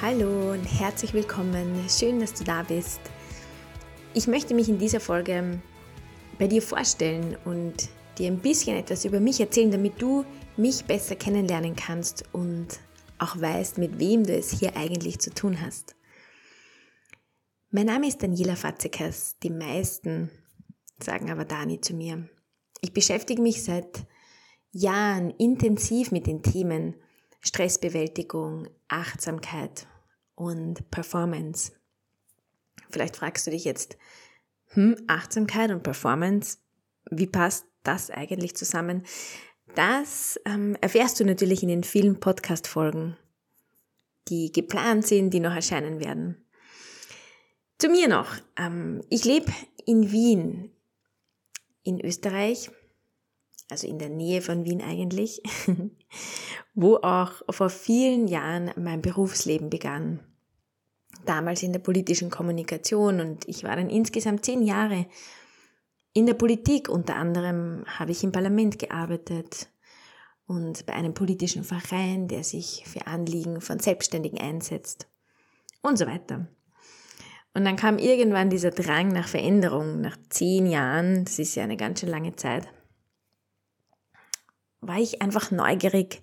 Hallo und herzlich willkommen. Schön, dass du da bist. Ich möchte mich in dieser Folge bei dir vorstellen und dir ein bisschen etwas über mich erzählen, damit du mich besser kennenlernen kannst und auch weißt, mit wem du es hier eigentlich zu tun hast. Mein Name ist Daniela Fatzekas. Die meisten sagen aber Dani zu mir. Ich beschäftige mich seit Jahren intensiv mit den Themen Stressbewältigung, Achtsamkeit und Performance. Vielleicht fragst du dich jetzt, hm, Achtsamkeit und Performance, wie passt das eigentlich zusammen? Das ähm, erfährst du natürlich in den vielen Podcast-Folgen, die geplant sind, die noch erscheinen werden. Zu mir noch. Ähm, ich lebe in Wien, in Österreich, also in der Nähe von Wien eigentlich, wo auch vor vielen Jahren mein Berufsleben begann. Damals in der politischen Kommunikation und ich war dann insgesamt zehn Jahre in der Politik. Unter anderem habe ich im Parlament gearbeitet und bei einem politischen Verein, der sich für Anliegen von Selbstständigen einsetzt und so weiter. Und dann kam irgendwann dieser Drang nach Veränderung, nach zehn Jahren, das ist ja eine ganz schön lange Zeit, war ich einfach neugierig,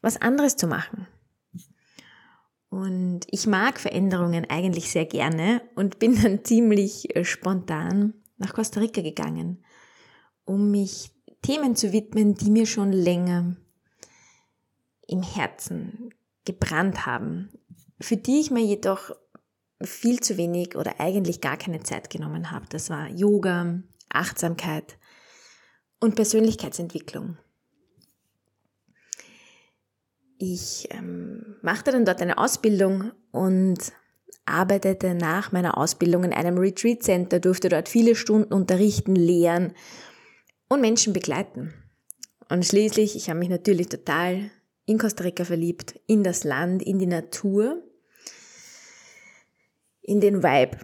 was anderes zu machen. Und ich mag Veränderungen eigentlich sehr gerne und bin dann ziemlich äh, spontan nach Costa Rica gegangen, um mich Themen zu widmen, die mir schon länger im Herzen gebrannt haben, für die ich mir jedoch viel zu wenig oder eigentlich gar keine Zeit genommen habe. Das war Yoga, Achtsamkeit und Persönlichkeitsentwicklung. Ich ähm, machte dann dort eine Ausbildung und arbeitete nach meiner Ausbildung in einem Retreat Center, durfte dort viele Stunden unterrichten, lehren und Menschen begleiten. Und schließlich, ich habe mich natürlich total in Costa Rica verliebt, in das Land, in die Natur, in den Vibe.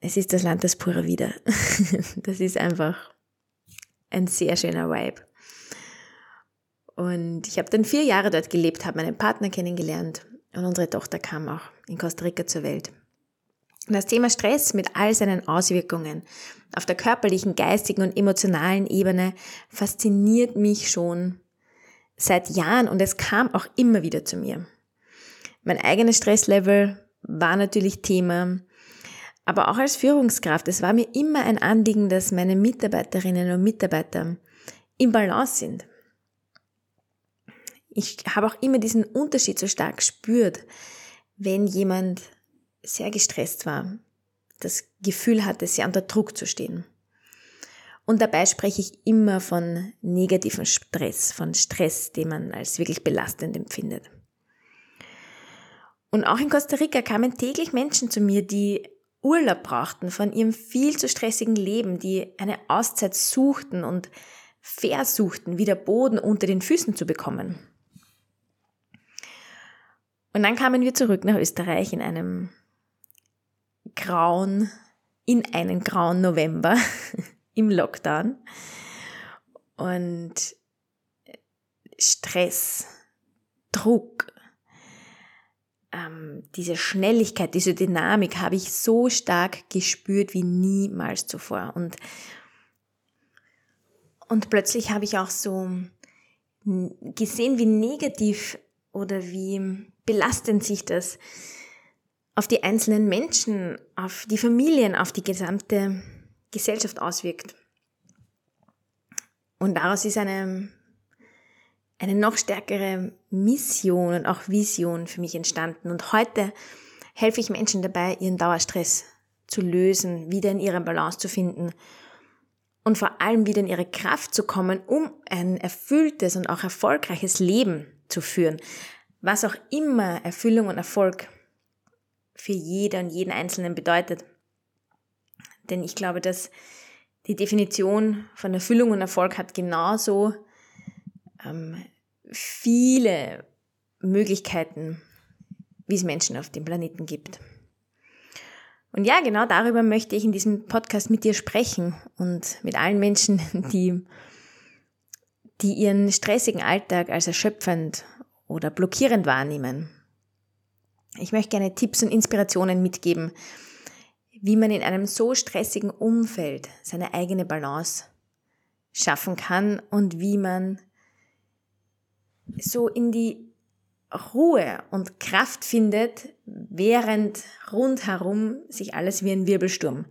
Es ist das Land des Pura Vida. Das ist einfach ein sehr schöner Vibe. Und ich habe dann vier Jahre dort gelebt, habe meinen Partner kennengelernt und unsere Tochter kam auch in Costa Rica zur Welt. Und das Thema Stress mit all seinen Auswirkungen auf der körperlichen, geistigen und emotionalen Ebene fasziniert mich schon seit Jahren und es kam auch immer wieder zu mir. Mein eigenes Stresslevel war natürlich Thema, aber auch als Führungskraft, es war mir immer ein Anliegen, dass meine Mitarbeiterinnen und Mitarbeiter im Balance sind ich habe auch immer diesen Unterschied so stark gespürt, wenn jemand sehr gestresst war, das Gefühl hatte, sehr unter Druck zu stehen. Und dabei spreche ich immer von negativem Stress, von Stress, den man als wirklich belastend empfindet. Und auch in Costa Rica kamen täglich Menschen zu mir, die Urlaub brauchten von ihrem viel zu stressigen Leben, die eine Auszeit suchten und versuchten, wieder Boden unter den Füßen zu bekommen. Und dann kamen wir zurück nach Österreich in einem grauen, in einen grauen November im Lockdown. Und Stress, Druck, ähm, diese Schnelligkeit, diese Dynamik habe ich so stark gespürt wie niemals zuvor. Und, und plötzlich habe ich auch so gesehen, wie negativ oder wie belastend sich das auf die einzelnen Menschen, auf die Familien, auf die gesamte Gesellschaft auswirkt. Und daraus ist eine, eine noch stärkere Mission und auch Vision für mich entstanden. Und heute helfe ich Menschen dabei, ihren Dauerstress zu lösen, wieder in ihre Balance zu finden und vor allem wieder in ihre Kraft zu kommen, um ein erfülltes und auch erfolgreiches Leben zu führen was auch immer Erfüllung und Erfolg für jeder und jeden Einzelnen bedeutet. Denn ich glaube, dass die Definition von Erfüllung und Erfolg hat genauso ähm, viele Möglichkeiten, wie es Menschen auf dem Planeten gibt. Und ja, genau darüber möchte ich in diesem Podcast mit dir sprechen und mit allen Menschen, die, die ihren stressigen Alltag als erschöpfend oder blockierend wahrnehmen. Ich möchte gerne Tipps und Inspirationen mitgeben, wie man in einem so stressigen Umfeld seine eigene Balance schaffen kann und wie man so in die Ruhe und Kraft findet, während rundherum sich alles wie ein Wirbelsturm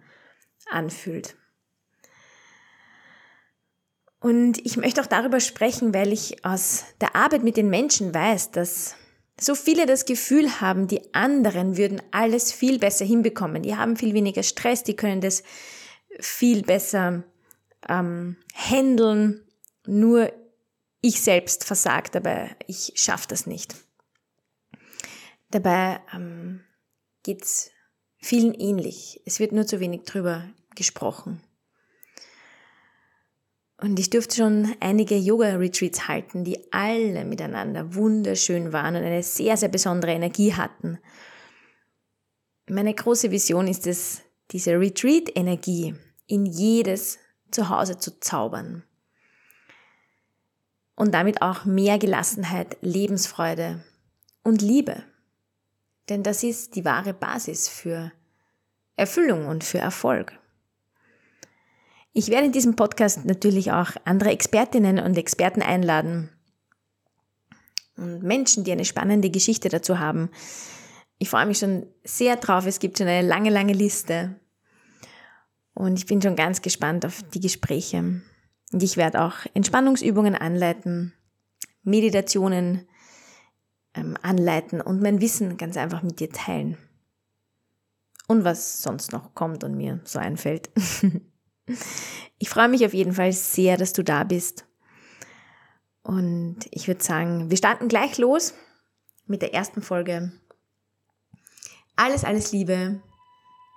anfühlt. Und ich möchte auch darüber sprechen, weil ich aus der Arbeit mit den Menschen weiß, dass so viele das Gefühl haben, die anderen würden alles viel besser hinbekommen. Die haben viel weniger Stress, die können das viel besser ähm, handeln. Nur ich selbst versagt, aber ich schaffe das nicht. Dabei ähm, geht's vielen ähnlich. Es wird nur zu wenig drüber gesprochen. Und ich durfte schon einige Yoga-Retreats halten, die alle miteinander wunderschön waren und eine sehr, sehr besondere Energie hatten. Meine große Vision ist es, diese Retreat-Energie in jedes Zuhause zu zaubern. Und damit auch mehr Gelassenheit, Lebensfreude und Liebe. Denn das ist die wahre Basis für Erfüllung und für Erfolg. Ich werde in diesem Podcast natürlich auch andere Expertinnen und Experten einladen und Menschen, die eine spannende Geschichte dazu haben. Ich freue mich schon sehr drauf. Es gibt schon eine lange, lange Liste. Und ich bin schon ganz gespannt auf die Gespräche. Und ich werde auch Entspannungsübungen anleiten, Meditationen ähm, anleiten und mein Wissen ganz einfach mit dir teilen. Und was sonst noch kommt und mir so einfällt. Ich freue mich auf jeden Fall sehr, dass du da bist. Und ich würde sagen, wir starten gleich los mit der ersten Folge. Alles, alles Liebe.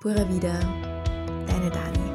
Pura Vida. Deine Dani.